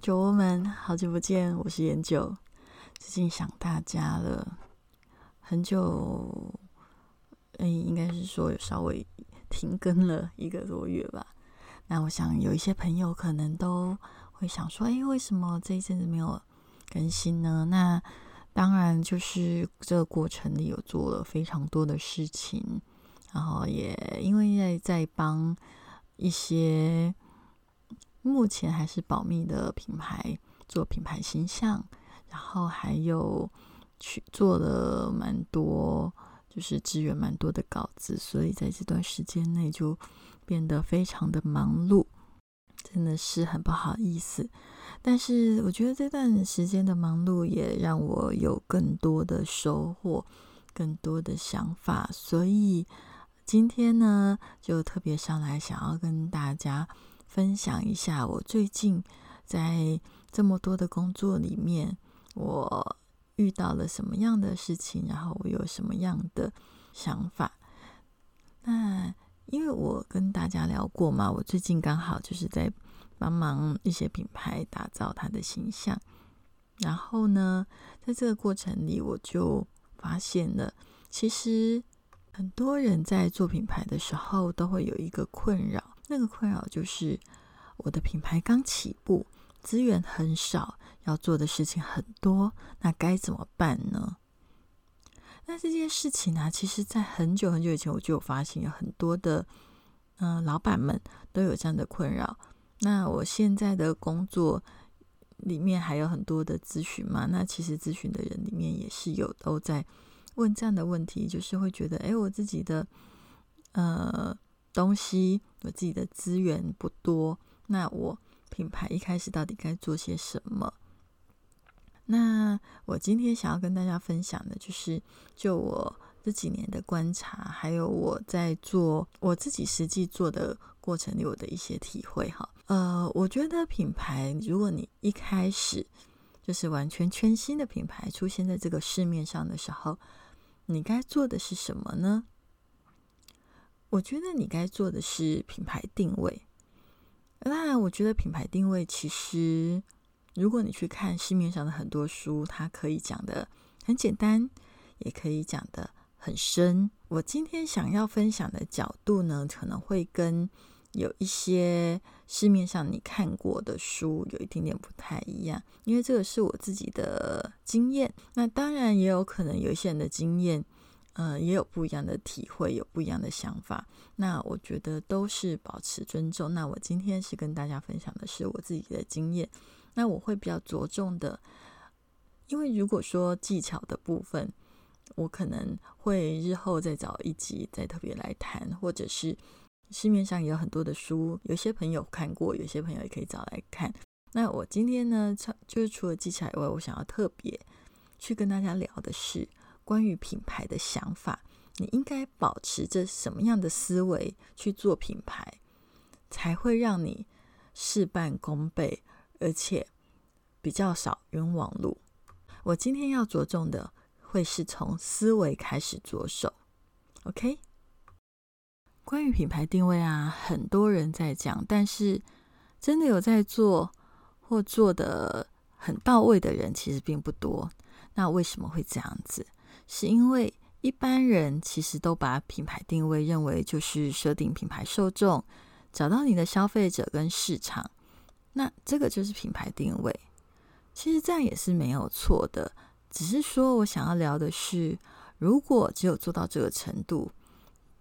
酒窝们，好久不见，我是研究。最近想大家了，很久，哎，应该是说有稍微停更了一个多月吧。那我想有一些朋友可能都会想说，哎，为什么这一阵子没有更新呢？那当然就是这个过程里有做了非常多的事情，然后也因为在在帮一些。目前还是保密的品牌做品牌形象，然后还有去做了蛮多，就是支援蛮多的稿子，所以在这段时间内就变得非常的忙碌，真的是很不好意思。但是我觉得这段时间的忙碌也让我有更多的收获，更多的想法，所以今天呢就特别上来想要跟大家。分享一下我最近在这么多的工作里面，我遇到了什么样的事情，然后我有什么样的想法。那因为我跟大家聊过嘛，我最近刚好就是在帮忙一些品牌打造它的形象。然后呢，在这个过程里，我就发现了，其实很多人在做品牌的时候都会有一个困扰。那个困扰就是，我的品牌刚起步，资源很少，要做的事情很多，那该怎么办呢？那这件事情呢，其实在很久很久以前，我就有发现，有很多的嗯老板们都有这样的困扰。那我现在的工作里面还有很多的咨询嘛，那其实咨询的人里面也是有都在问这样的问题，就是会觉得，哎，我自己的呃。东西，我自己的资源不多，那我品牌一开始到底该做些什么？那我今天想要跟大家分享的，就是就我这几年的观察，还有我在做我自己实际做的过程里，我的一些体会哈。呃，我觉得品牌，如果你一开始就是完全全新的品牌出现在这个市面上的时候，你该做的是什么呢？我觉得你该做的是品牌定位。那我觉得品牌定位其实，如果你去看市面上的很多书，它可以讲的很简单，也可以讲的很深。我今天想要分享的角度呢，可能会跟有一些市面上你看过的书有一点点不太一样，因为这个是我自己的经验。那当然也有可能有一些人的经验。呃，也有不一样的体会，有不一样的想法。那我觉得都是保持尊重。那我今天是跟大家分享的是我自己的经验。那我会比较着重的，因为如果说技巧的部分，我可能会日后再找一集再特别来谈，或者是市面上也有很多的书，有些朋友看过，有些朋友也可以找来看。那我今天呢，就是除了技巧以外，我想要特别去跟大家聊的是。关于品牌的想法，你应该保持着什么样的思维去做品牌，才会让你事半功倍，而且比较少冤枉路？我今天要着重的会是从思维开始着手。OK，关于品牌定位啊，很多人在讲，但是真的有在做或做的很到位的人其实并不多。那为什么会这样子？是因为一般人其实都把品牌定位认为就是设定品牌受众，找到你的消费者跟市场，那这个就是品牌定位。其实这样也是没有错的，只是说我想要聊的是，如果只有做到这个程度，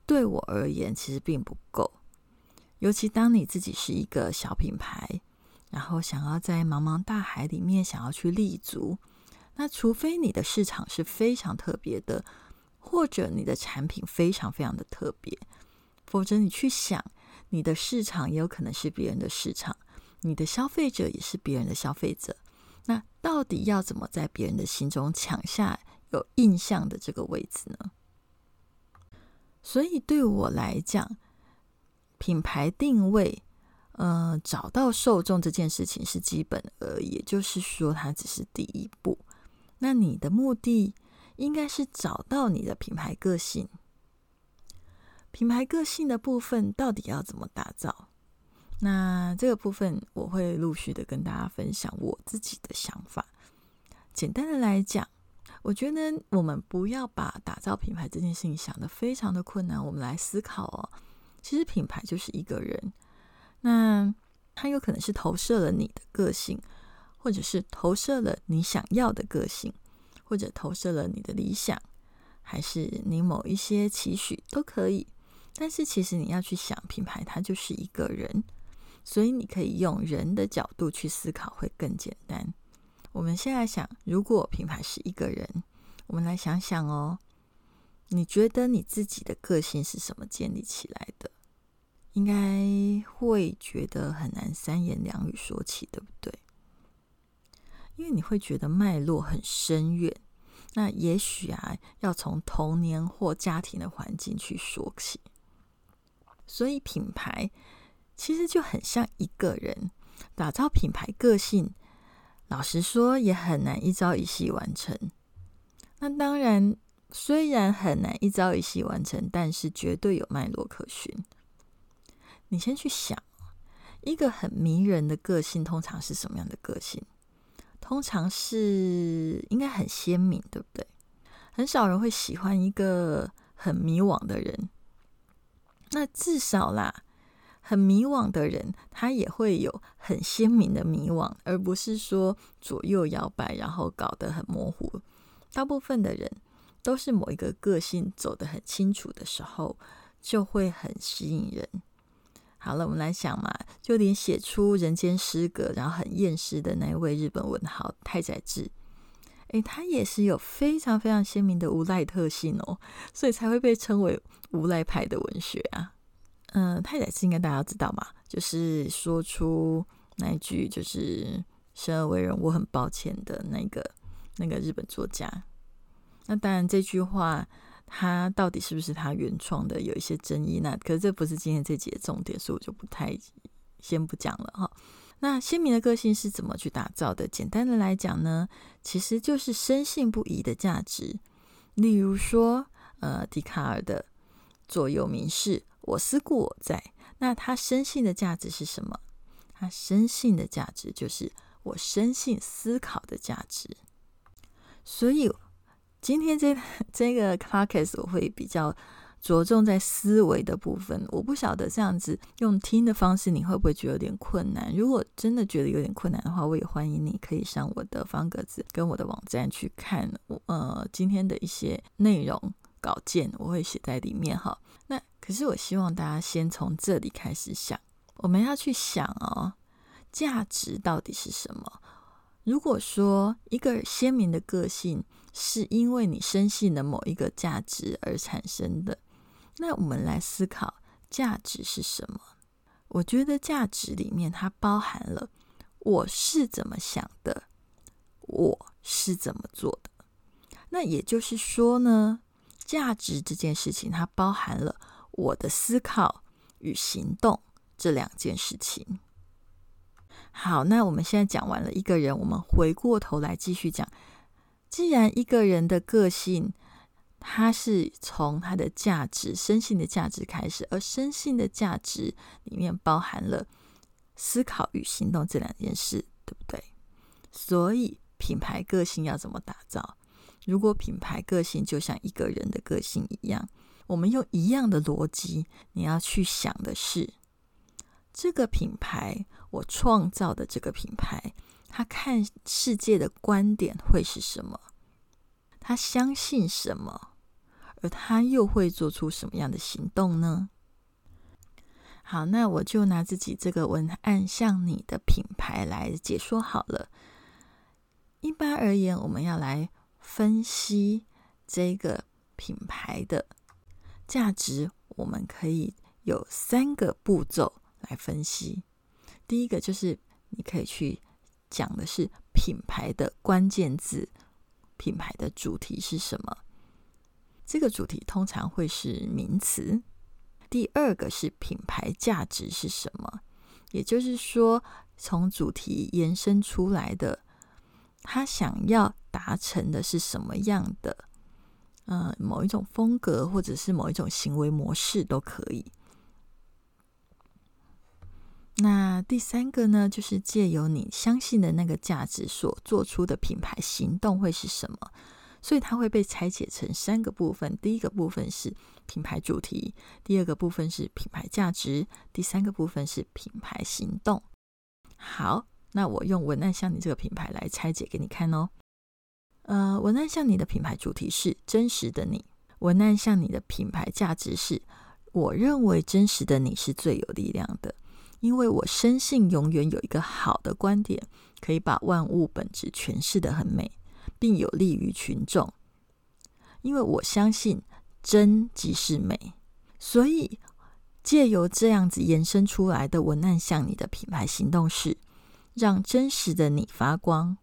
对我而言其实并不够。尤其当你自己是一个小品牌，然后想要在茫茫大海里面想要去立足。那除非你的市场是非常特别的，或者你的产品非常非常的特别，否则你去想，你的市场也有可能是别人的市场，你的消费者也是别人的消费者。那到底要怎么在别人的心中抢下有印象的这个位置呢？所以对我来讲，品牌定位，呃，找到受众这件事情是基本而已，也就是说，它只是第一步。那你的目的应该是找到你的品牌个性。品牌个性的部分到底要怎么打造？那这个部分我会陆续的跟大家分享我自己的想法。简单的来讲，我觉得我们不要把打造品牌这件事情想的非常的困难。我们来思考哦，其实品牌就是一个人，那他有可能是投射了你的个性，或者是投射了你想要的个性，或者投射了你的理想，还是你某一些期许都可以。但是其实你要去想，品牌它就是一个人。所以你可以用人的角度去思考，会更简单。我们现在想，如果品牌是一个人，我们来想想哦，你觉得你自己的个性是什么建立起来的？应该会觉得很难三言两语说起，对不对？因为你会觉得脉络很深远。那也许啊，要从童年或家庭的环境去说起。所以品牌。其实就很像一个人打造品牌个性，老实说也很难一朝一夕完成。那当然，虽然很难一朝一夕完成，但是绝对有脉络可循。你先去想，一个很迷人的个性，通常是什么样的个性？通常是应该很鲜明，对不对？很少人会喜欢一个很迷惘的人。那至少啦。很迷惘的人，他也会有很鲜明的迷惘，而不是说左右摇摆，然后搞得很模糊。大部分的人都是某一个个性走得很清楚的时候，就会很吸引人。好了，我们来想嘛，就连写出人间失格，然后很厌世的那一位日本文豪太宰治，诶，他也是有非常非常鲜明的无赖特性哦，所以才会被称为无赖派的文学啊。嗯，太宰治应该大家知道嘛，就是说出那一句就是生而为人，我很抱歉的那个那个日本作家。那当然这句话他到底是不是他原创的，有一些争议。那可是这不是今天这节的重点，所以我就不太先不讲了哈。那鲜明的个性是怎么去打造的？简单的来讲呢，其实就是深信不疑的价值。例如说，呃，笛卡尔的座右铭是。我思故我在。那他深信的价值是什么？他深信的价值就是我深信思考的价值。所以今天这 这个 podcast 我会比较着重在思维的部分。我不晓得这样子用听的方式，你会不会觉得有点困难？如果真的觉得有点困难的话，我也欢迎你可以上我的方格子跟我的网站去看我。呃，今天的一些内容稿件我会写在里面哈。那可是我希望大家先从这里开始想，我们要去想哦，价值到底是什么？如果说一个鲜明的个性是因为你深信的某一个价值而产生的，那我们来思考价值是什么？我觉得价值里面它包含了我是怎么想的，我是怎么做的。那也就是说呢？价值这件事情，它包含了我的思考与行动这两件事情。好，那我们现在讲完了一个人，我们回过头来继续讲。既然一个人的个性，他是从他的价值、生性的价值开始，而生性的价值里面包含了思考与行动这两件事，对不对？所以品牌个性要怎么打造？如果品牌个性就像一个人的个性一样，我们用一样的逻辑，你要去想的是，这个品牌我创造的这个品牌，他看世界的观点会是什么？他相信什么？而他又会做出什么样的行动呢？好，那我就拿自己这个文案向你的品牌来解说好了。一般而言，我们要来。分析这个品牌的价值，我们可以有三个步骤来分析。第一个就是你可以去讲的是品牌的关键字，品牌的主题是什么？这个主题通常会是名词。第二个是品牌价值是什么？也就是说，从主题延伸出来的，他想要达成的是什么样的？呃，某一种风格，或者是某一种行为模式都可以。那第三个呢，就是借由你相信的那个价值所做出的品牌行动会是什么？所以它会被拆解成三个部分。第一个部分是品牌主题，第二个部分是品牌价值，第三个部分是品牌行动。好，那我用文案像你这个品牌来拆解给你看哦。呃，文案像你的品牌主题是真实的你，文案像你的品牌价值是我认为真实的你是最有力量的。因为我深信，永远有一个好的观点，可以把万物本质诠释的很美，并有利于群众。因为我相信真即是美，所以借由这样子延伸出来的文案，向你的品牌行动是让真实的你发光。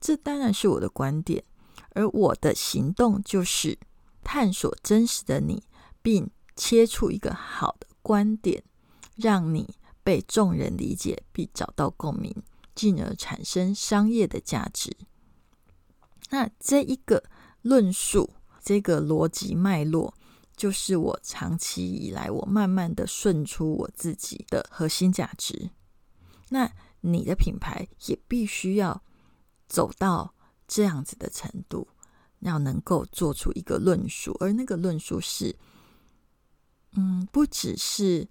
这当然是我的观点，而我的行动就是探索真实的你，并切出一个好的观点，让你。被众人理解，并找到共鸣，进而产生商业的价值。那这一个论述，这个逻辑脉络，就是我长期以来我慢慢的顺出我自己的核心价值。那你的品牌也必须要走到这样子的程度，要能够做出一个论述，而那个论述是，嗯，不只是。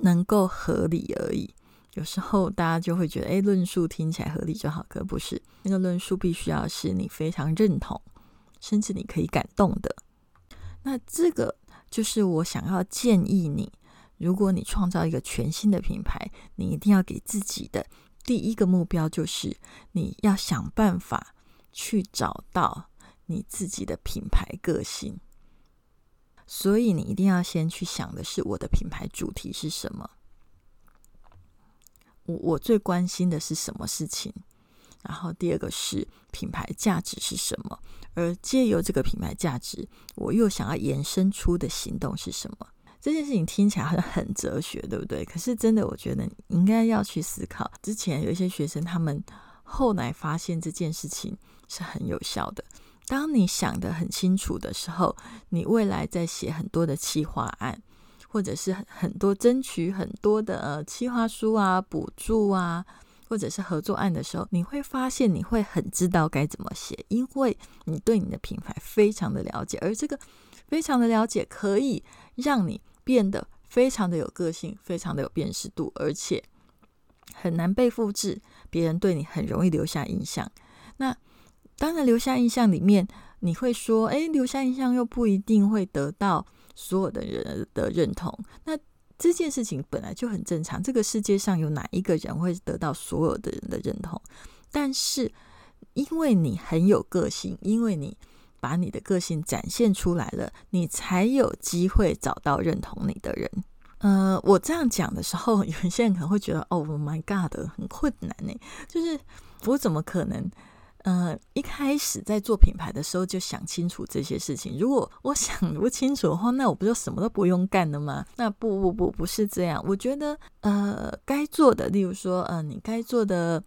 能够合理而已。有时候大家就会觉得，哎，论述听起来合理就好，可不是。那个论述必须要是你非常认同，甚至你可以感动的。那这个就是我想要建议你，如果你创造一个全新的品牌，你一定要给自己的第一个目标就是，你要想办法去找到你自己的品牌个性。所以你一定要先去想的是我的品牌主题是什么，我我最关心的是什么事情，然后第二个是品牌价值是什么，而借由这个品牌价值，我又想要延伸出的行动是什么？这件事情听起来好像很哲学，对不对？可是真的，我觉得你应该要去思考。之前有一些学生，他们后来发现这件事情是很有效的。当你想得很清楚的时候，你未来在写很多的企划案，或者是很多争取很多的呃企划书啊、补助啊，或者是合作案的时候，你会发现你会很知道该怎么写，因为你对你的品牌非常的了解，而这个非常的了解可以让你变得非常的有个性，非常的有辨识度，而且很难被复制，别人对你很容易留下印象。那当然，留下印象里面，你会说，哎，留下印象又不一定会得到所有的人的认同。那这件事情本来就很正常。这个世界上有哪一个人会得到所有的人的认同？但是，因为你很有个性，因为你把你的个性展现出来了，你才有机会找到认同你的人。呃，我这样讲的时候，有些人可能会觉得，哦，My God，很困难呢。就是我怎么可能？呃，一开始在做品牌的时候就想清楚这些事情。如果我想不清楚的话，那我不就什么都不用干了吗？那不不不，不是这样。我觉得，呃，该做的，例如说，呃，你该做的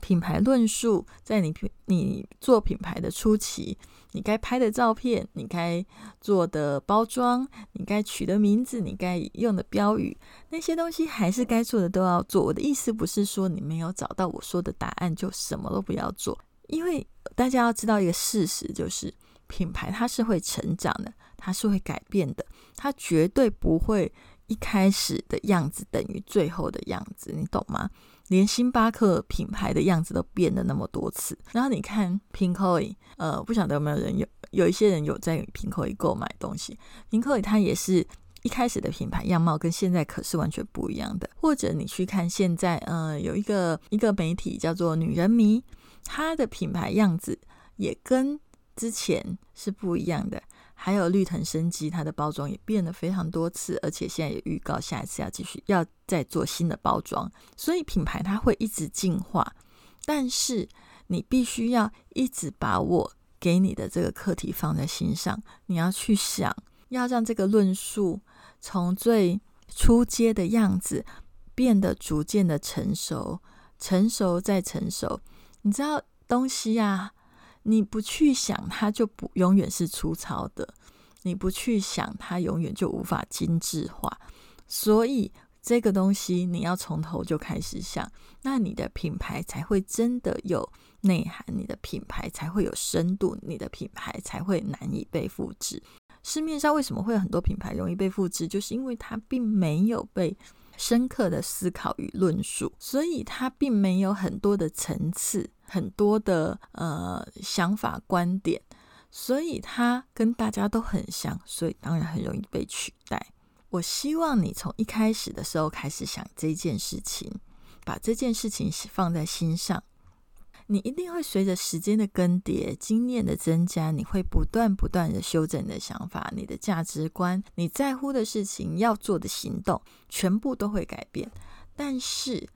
品牌论述，在你你做品牌的初期，你该拍的照片，你该做的包装，你该取的名字，你该用的标语，那些东西还是该做的都要做。我的意思不是说你没有找到我说的答案就什么都不要做。因为大家要知道一个事实，就是品牌它是会成长的，它是会改变的，它绝对不会一开始的样子等于最后的样子，你懂吗？连星巴克品牌的样子都变了那么多次，然后你看 Pinkoi，呃，不晓得有没有人有有一些人有在 Pinkoi 购买东西，Pinkoi 它也是一开始的品牌样貌跟现在可是完全不一样的，或者你去看现在，呃，有一个一个媒体叫做女人迷。它的品牌样子也跟之前是不一样的，还有绿藤生机，它的包装也变了非常多次，而且现在也预告下一次要继续要再做新的包装，所以品牌它会一直进化，但是你必须要一直把我给你的这个课题放在心上，你要去想，要让这个论述从最初阶的样子变得逐渐的成熟，成熟再成熟，你知道东西呀。你不去想，它就不永远是粗糙的；你不去想，它永远就无法精致化。所以，这个东西你要从头就开始想，那你的品牌才会真的有内涵，你的品牌才会有深度，你的品牌才会难以被复制。市面上为什么会有很多品牌容易被复制？就是因为它并没有被深刻的思考与论述，所以他并没有很多的层次。很多的呃想法观点，所以他跟大家都很像，所以当然很容易被取代。我希望你从一开始的时候开始想这件事情，把这件事情放在心上。你一定会随着时间的更迭、经验的增加，你会不断不断的修正你的想法、你的价值观、你在乎的事情、要做的行动，全部都会改变。但是。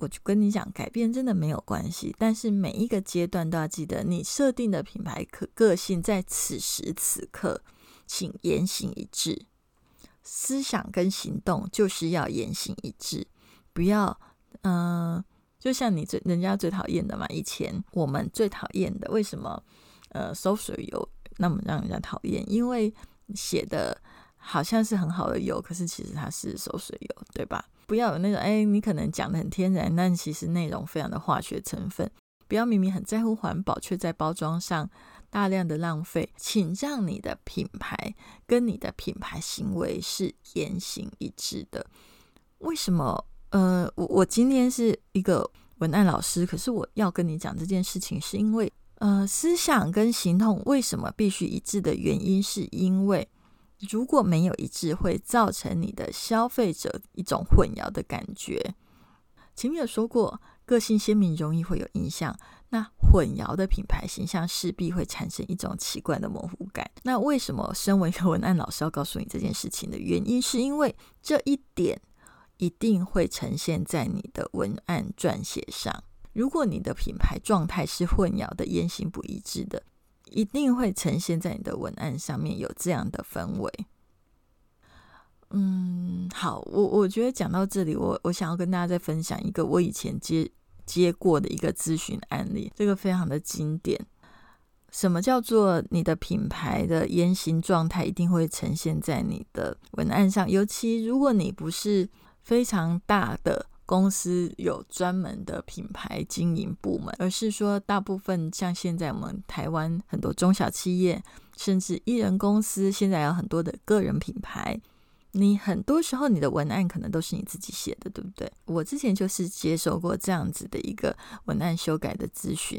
我就跟你讲，改变真的没有关系，但是每一个阶段都要记得，你设定的品牌可个性在此时此刻，请言行一致，思想跟行动就是要言行一致，不要嗯，就像你最人家最讨厌的嘛，以前我们最讨厌的，为什么呃收水油那么让人家讨厌？因为写的好像是很好的油，可是其实它是收水油，对吧？不要有那种哎，你可能讲的很天然，但其实内容非常的化学成分。不要明明很在乎环保，却在包装上大量的浪费。请让你的品牌跟你的品牌行为是言行一致的。为什么？呃，我我今天是一个文案老师，可是我要跟你讲这件事情，是因为呃，思想跟行动为什么必须一致的原因，是因为。如果没有一致，会造成你的消费者一种混淆的感觉。前面有说过，个性鲜明容易会有影响，那混淆的品牌形象势必会产生一种奇怪的模糊感。那为什么身为一个文案老师要告诉你这件事情的原因，是因为这一点一定会呈现在你的文案撰写上。如果你的品牌状态是混淆的、言行不一致的。一定会呈现在你的文案上面有这样的氛围。嗯，好，我我觉得讲到这里，我我想要跟大家再分享一个我以前接接过的一个咨询案例，这个非常的经典。什么叫做你的品牌的言行状态一定会呈现在你的文案上？尤其如果你不是非常大的。公司有专门的品牌经营部门，而是说大部分像现在我们台湾很多中小企业，甚至艺人公司，现在有很多的个人品牌。你很多时候你的文案可能都是你自己写的，对不对？我之前就是接受过这样子的一个文案修改的咨询。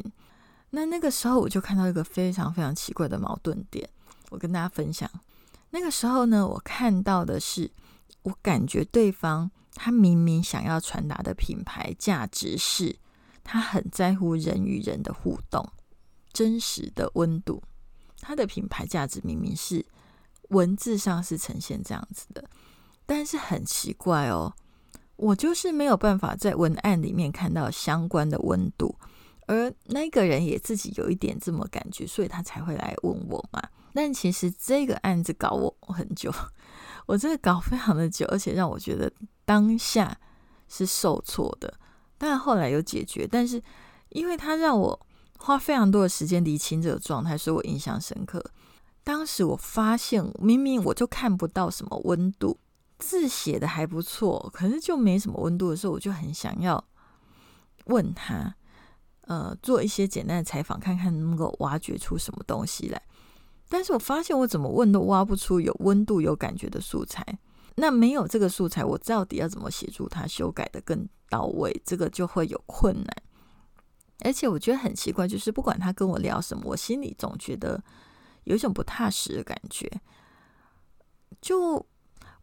那那个时候我就看到一个非常非常奇怪的矛盾点，我跟大家分享。那个时候呢，我看到的是，我感觉对方。他明明想要传达的品牌价值是，他很在乎人与人的互动、真实的温度。他的品牌价值明明是文字上是呈现这样子的，但是很奇怪哦，我就是没有办法在文案里面看到相关的温度，而那个人也自己有一点这么感觉，所以他才会来问我嘛。但其实这个案子搞我很久。我这个搞非常的久，而且让我觉得当下是受挫的，但后来有解决。但是因为他让我花非常多的时间理清这个状态，所以我印象深刻。当时我发现，明明我就看不到什么温度，字写的还不错，可是就没什么温度的时候，我就很想要问他，呃，做一些简单的采访，看看能够挖掘出什么东西来。但是我发现我怎么问都挖不出有温度、有感觉的素材。那没有这个素材，我到底要怎么协助他修改的更到位？这个就会有困难。而且我觉得很奇怪，就是不管他跟我聊什么，我心里总觉得有一种不踏实的感觉。就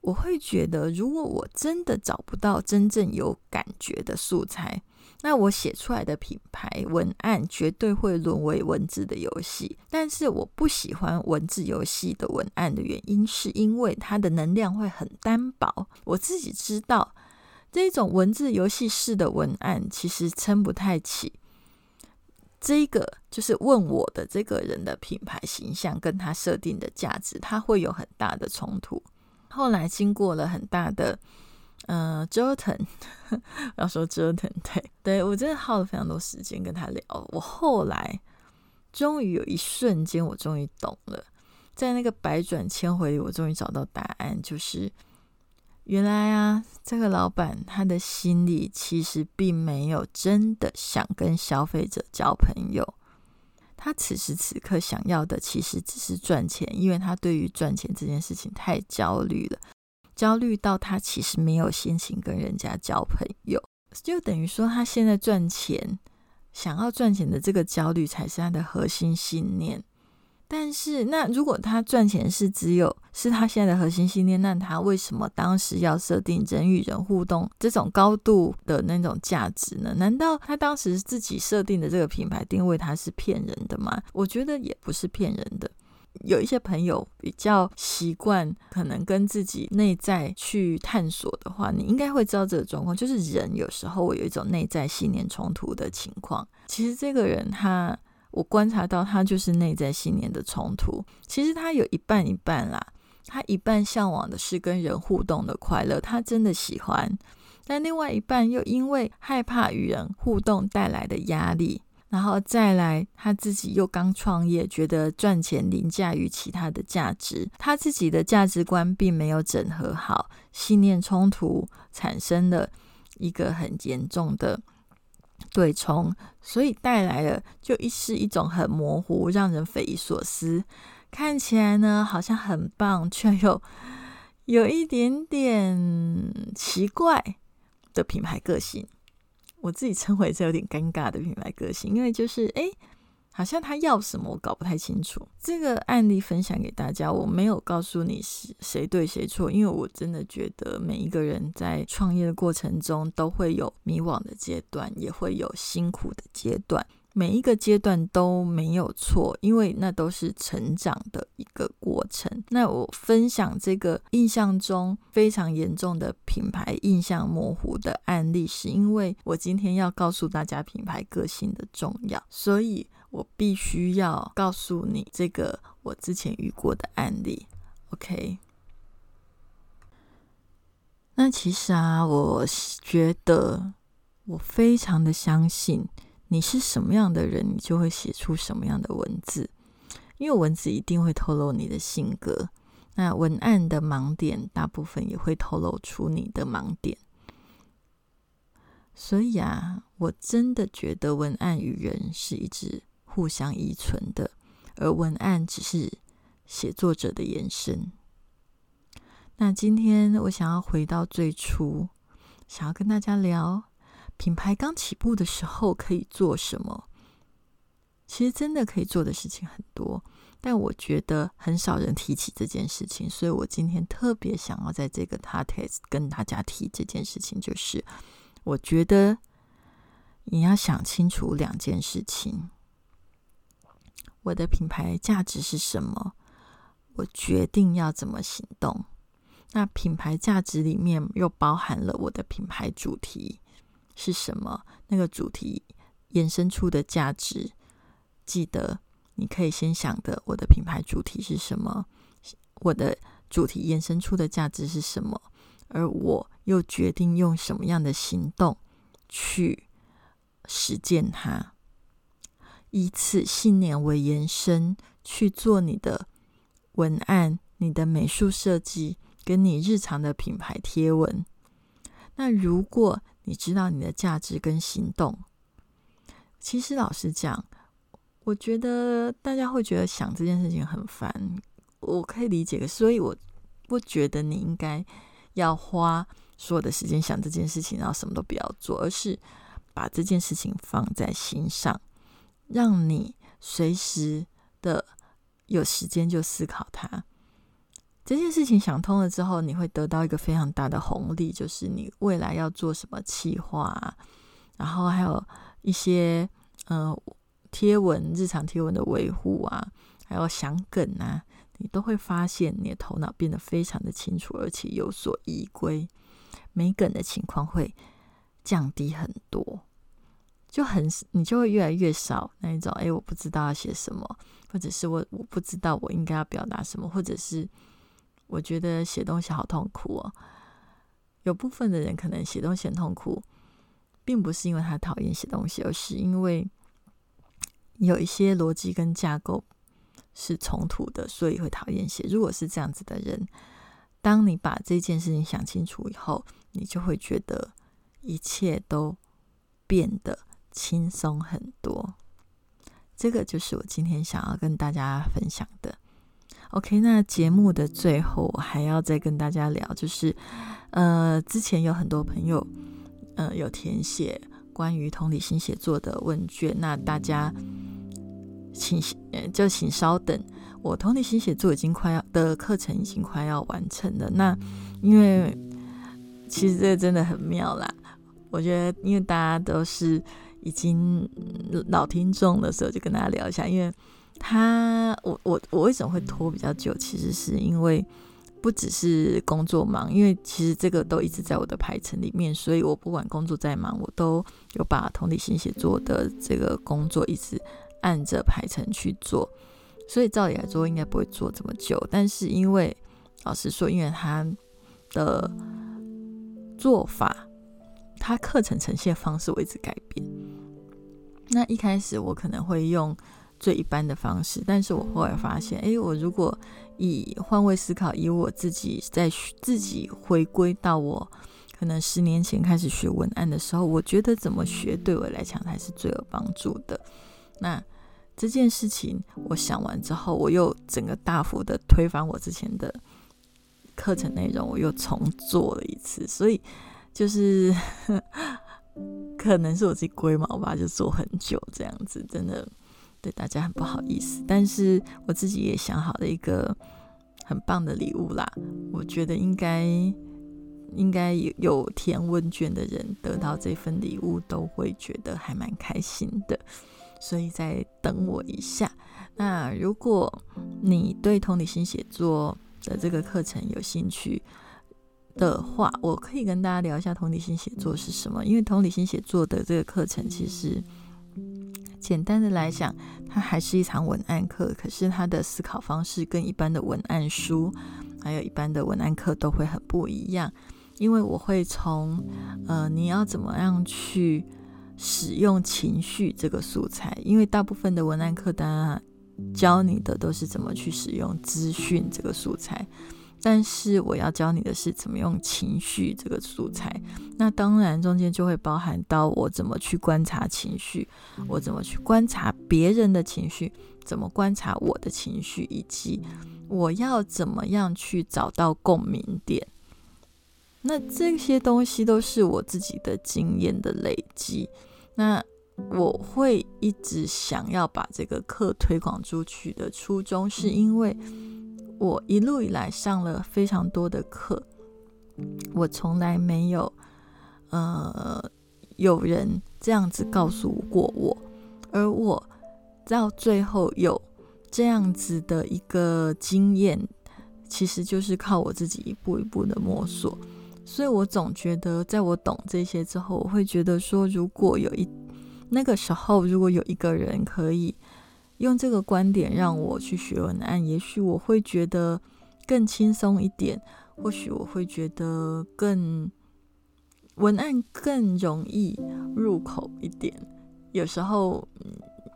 我会觉得，如果我真的找不到真正有感觉的素材，那我写出来的品牌文案绝对会沦为文字的游戏。但是我不喜欢文字游戏的文案的原因，是因为它的能量会很单薄。我自己知道，这种文字游戏式的文案其实撑不太起。这个就是问我的这个人的品牌形象跟他设定的价值，他会有很大的冲突。后来经过了很大的。嗯，折腾，要说折腾，对，对我真的耗了非常多时间跟他聊。我后来终于有一瞬间，我终于懂了，在那个百转千回里，我终于找到答案，就是原来啊，这个老板他的心里其实并没有真的想跟消费者交朋友，他此时此刻想要的其实只是赚钱，因为他对于赚钱这件事情太焦虑了。焦虑到他其实没有心情跟人家交朋友，就等于说他现在赚钱，想要赚钱的这个焦虑才是他的核心信念。但是，那如果他赚钱是只有是他现在的核心信念，那他为什么当时要设定人与人互动这种高度的那种价值呢？难道他当时自己设定的这个品牌定位他是骗人的吗？我觉得也不是骗人的。有一些朋友比较习惯，可能跟自己内在去探索的话，你应该会知道这个状况，就是人有时候会有一种内在信念冲突的情况。其实这个人他，我观察到他就是内在信念的冲突。其实他有一半一半啦，他一半向往的是跟人互动的快乐，他真的喜欢，但另外一半又因为害怕与人互动带来的压力。然后再来，他自己又刚创业，觉得赚钱凌驾于其他的价值，他自己的价值观并没有整合好，信念冲突产生了一个很严重的对冲，所以带来了就一是一种很模糊，让人匪夷所思，看起来呢好像很棒，却又有一点点奇怪的品牌个性。我自己称为这有点尴尬的品牌个性，因为就是哎，好像他要什么我搞不太清楚。这个案例分享给大家，我没有告诉你是谁对谁错，因为我真的觉得每一个人在创业的过程中都会有迷惘的阶段，也会有辛苦的阶段。每一个阶段都没有错，因为那都是成长的一个过程。那我分享这个印象中非常严重的品牌印象模糊的案例，是因为我今天要告诉大家品牌个性的重要，所以我必须要告诉你这个我之前遇过的案例。OK，那其实啊，我觉得我非常的相信。你是什么样的人，你就会写出什么样的文字，因为文字一定会透露你的性格。那文案的盲点，大部分也会透露出你的盲点。所以啊，我真的觉得文案与人是一直互相依存的，而文案只是写作者的延伸。那今天我想要回到最初，想要跟大家聊。品牌刚起步的时候可以做什么？其实真的可以做的事情很多，但我觉得很少人提起这件事情，所以我今天特别想要在这个 t a t e s 跟大家提这件事情，就是我觉得你要想清楚两件事情：我的品牌价值是什么？我决定要怎么行动？那品牌价值里面又包含了我的品牌主题。是什么？那个主题衍生出的价值，记得你可以先想的。我的品牌主题是什么？我的主题衍生出的价值是什么？而我又决定用什么样的行动去实践它？以此信念为延伸去做你的文案、你的美术设计，跟你日常的品牌贴文。那如果你知道你的价值跟行动，其实老实讲，我觉得大家会觉得想这件事情很烦，我可以理解。所以我不觉得你应该要花所有的时间想这件事情，然后什么都不要做，而是把这件事情放在心上，让你随时的有时间就思考它。这件事情想通了之后，你会得到一个非常大的红利，就是你未来要做什么计划，然后还有一些呃贴文、日常贴文的维护啊，还有想梗啊，你都会发现你的头脑变得非常的清楚，而且有所依归，没梗的情况会降低很多，就很你就会越来越少那一种，哎，我不知道要写什么，或者是我我不知道我应该要表达什么，或者是我觉得写东西好痛苦哦。有部分的人可能写东西很痛苦，并不是因为他讨厌写东西，而是因为有一些逻辑跟架构是冲突的，所以会讨厌写。如果是这样子的人，当你把这件事情想清楚以后，你就会觉得一切都变得轻松很多。这个就是我今天想要跟大家分享的。OK，那节目的最后我还要再跟大家聊，就是。呃，之前有很多朋友，呃，有填写关于同理心写作的问卷，那大家请就请稍等，我同理心写作已经快要的课程已经快要完成了。那因为其实这个真的很妙啦，我觉得因为大家都是已经老听众的时候，就跟大家聊一下，因为他我我我为什么会拖比较久，其实是因为。不只是工作忙，因为其实这个都一直在我的排程里面，所以我不管工作再忙，我都有把同理心写作的这个工作一直按着排程去做。所以照理来说，应该不会做这么久。但是因为老实说，因为他的做法，他课程呈现方式我一直改变。那一开始我可能会用。最一般的方式，但是我后来发现，哎，我如果以换位思考，以我自己在自己回归到我可能十年前开始学文案的时候，我觉得怎么学对我来讲才是最有帮助的。那这件事情我想完之后，我又整个大幅的推翻我之前的课程内容，我又重做了一次，所以就是 可能是我自己龟毛吧，就做很久这样子，真的。对大家很不好意思，但是我自己也想好了一个很棒的礼物啦。我觉得应该应该有有填问卷的人得到这份礼物都会觉得还蛮开心的，所以再等我一下。那如果你对同理心写作的这个课程有兴趣的话，我可以跟大家聊一下同理心写作是什么。因为同理心写作的这个课程其实。简单的来讲，它还是一场文案课，可是它的思考方式跟一般的文案书，还有一般的文案课都会很不一样。因为我会从呃，你要怎么样去使用情绪这个素材，因为大部分的文案课单教你的都是怎么去使用资讯这个素材。但是我要教你的是怎么用情绪这个素材，那当然中间就会包含到我怎么去观察情绪，我怎么去观察别人的情绪，怎么观察我的情绪，以及我要怎么样去找到共鸣点。那这些东西都是我自己的经验的累积。那我会一直想要把这个课推广出去的初衷，是因为。我一路以来上了非常多的课，我从来没有，呃，有人这样子告诉过我，而我到最后有这样子的一个经验，其实就是靠我自己一步一步的摸索。所以我总觉得，在我懂这些之后，我会觉得说，如果有一那个时候，如果有一个人可以。用这个观点让我去学文案，也许我会觉得更轻松一点，或许我会觉得更文案更容易入口一点。有时候，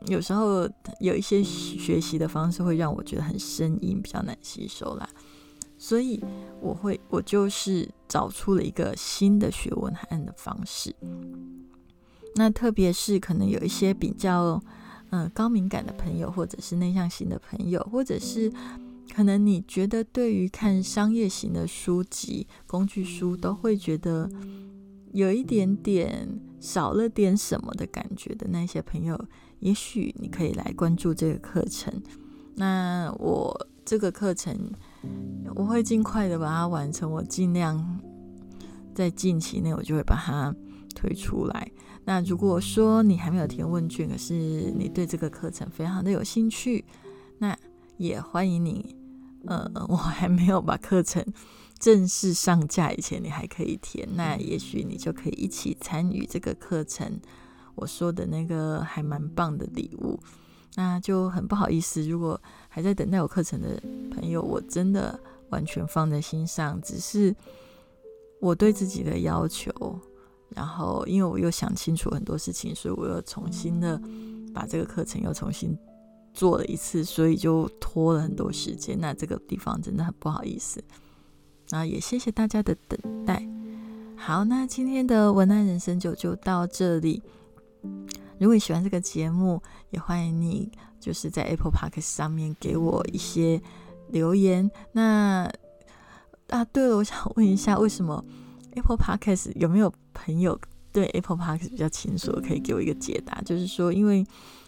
有时候有一些学习的方式会让我觉得很生硬，比较难吸收啦。所以我会，我就是找出了一个新的学文案的方式。那特别是可能有一些比较。嗯，高敏感的朋友，或者是内向型的朋友，或者是可能你觉得对于看商业型的书籍、工具书，都会觉得有一点点少了点什么的感觉的那些朋友，也许你可以来关注这个课程。那我这个课程我会尽快的把它完成，我尽量在近期内我就会把它推出来。那如果说你还没有填问卷，可是你对这个课程非常的有兴趣，那也欢迎你。呃，我还没有把课程正式上架以前，你还可以填。那也许你就可以一起参与这个课程。我说的那个还蛮棒的礼物，那就很不好意思，如果还在等待我课程的朋友，我真的完全放在心上。只是我对自己的要求，然后因为我又想清楚很多事情，所以我又重新的把这个课程又重新做了一次，所以就拖了很多时间。那这个地方真的很不好意思，那也谢谢大家的等待。好，那今天的文案人生就就到这里。如果你喜欢这个节目，也欢迎你就是在 Apple Park 上面给我一些留言。那啊，对了，我想问一下，为什么 Apple Park 有没有朋友对 Apple Park 比较清楚，可以给我一个解答？就是说，因为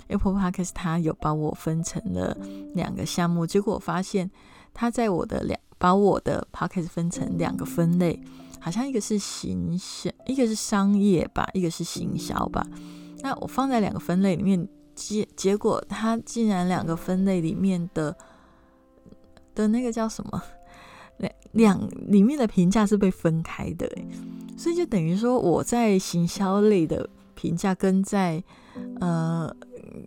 Apple Park 它有把我分成了两个项目，结果我发现它在我的两把我的 Park 分成两个分类，好像一个是行销，一个是商业吧，一个是行销吧。那我放在两个分类里面，结结果它竟然两个分类里面的的那个叫什么两两里面的评价是被分开的，所以就等于说我在行销类的评价跟在呃。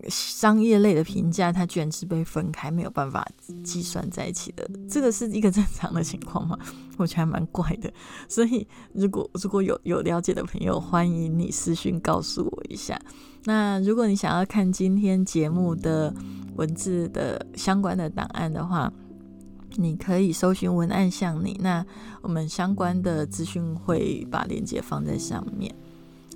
商业类的评价，它居然是被分开，没有办法计算在一起的。这个是一个正常的情况吗？我觉得还蛮怪的。所以，如果如果有有了解的朋友，欢迎你私讯告诉我一下。那如果你想要看今天节目的文字的相关的档案的话，你可以搜寻文案向你。那我们相关的资讯会把链接放在上面。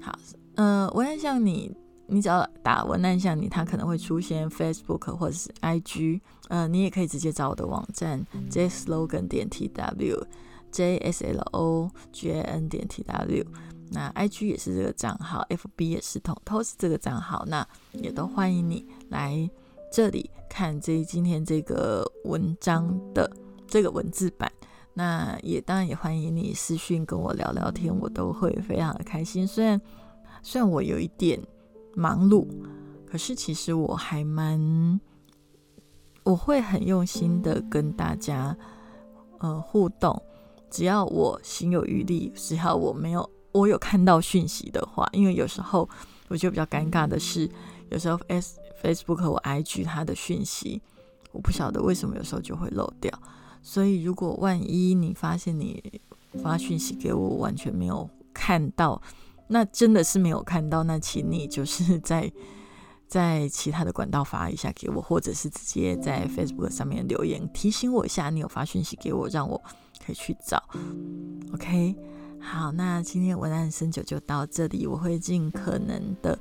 好，呃，文案向你。你只要打文案向你，它可能会出现 Facebook 或者是 IG，呃，你也可以直接找我的网站 jslogan 点 tw，jslogan 点 tw，那 IG 也是这个账号，FB 也是同都是这个账号，那也都欢迎你来这里看这今天这个文章的这个文字版，那也当然也欢迎你私讯跟我聊聊天，我都会非常的开心。虽然虽然我有一点。忙碌，可是其实我还蛮，我会很用心的跟大家呃互动。只要我心有余力，只要我没有我有看到讯息的话，因为有时候我觉得比较尴尬的是，有时候 S Facebook 和我 IG 它的讯息，我不晓得为什么有时候就会漏掉。所以如果万一你发现你发讯息给我我完全没有看到，那真的是没有看到，那请你就是 在在其他的管道发一下给我，或者是直接在 Facebook 上面留言提醒我一下，你有发讯息给我，让我可以去找。OK，好，那今天文案深酒就到这里，我会尽可能的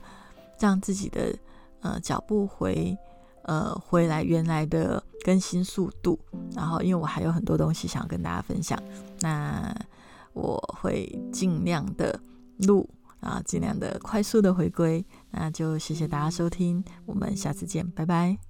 让自己的呃脚步回呃回来原来的更新速度，然后因为我还有很多东西想跟大家分享，那我会尽量的录。啊，尽量的快速的回归，那就谢谢大家收听，我们下次见，拜拜。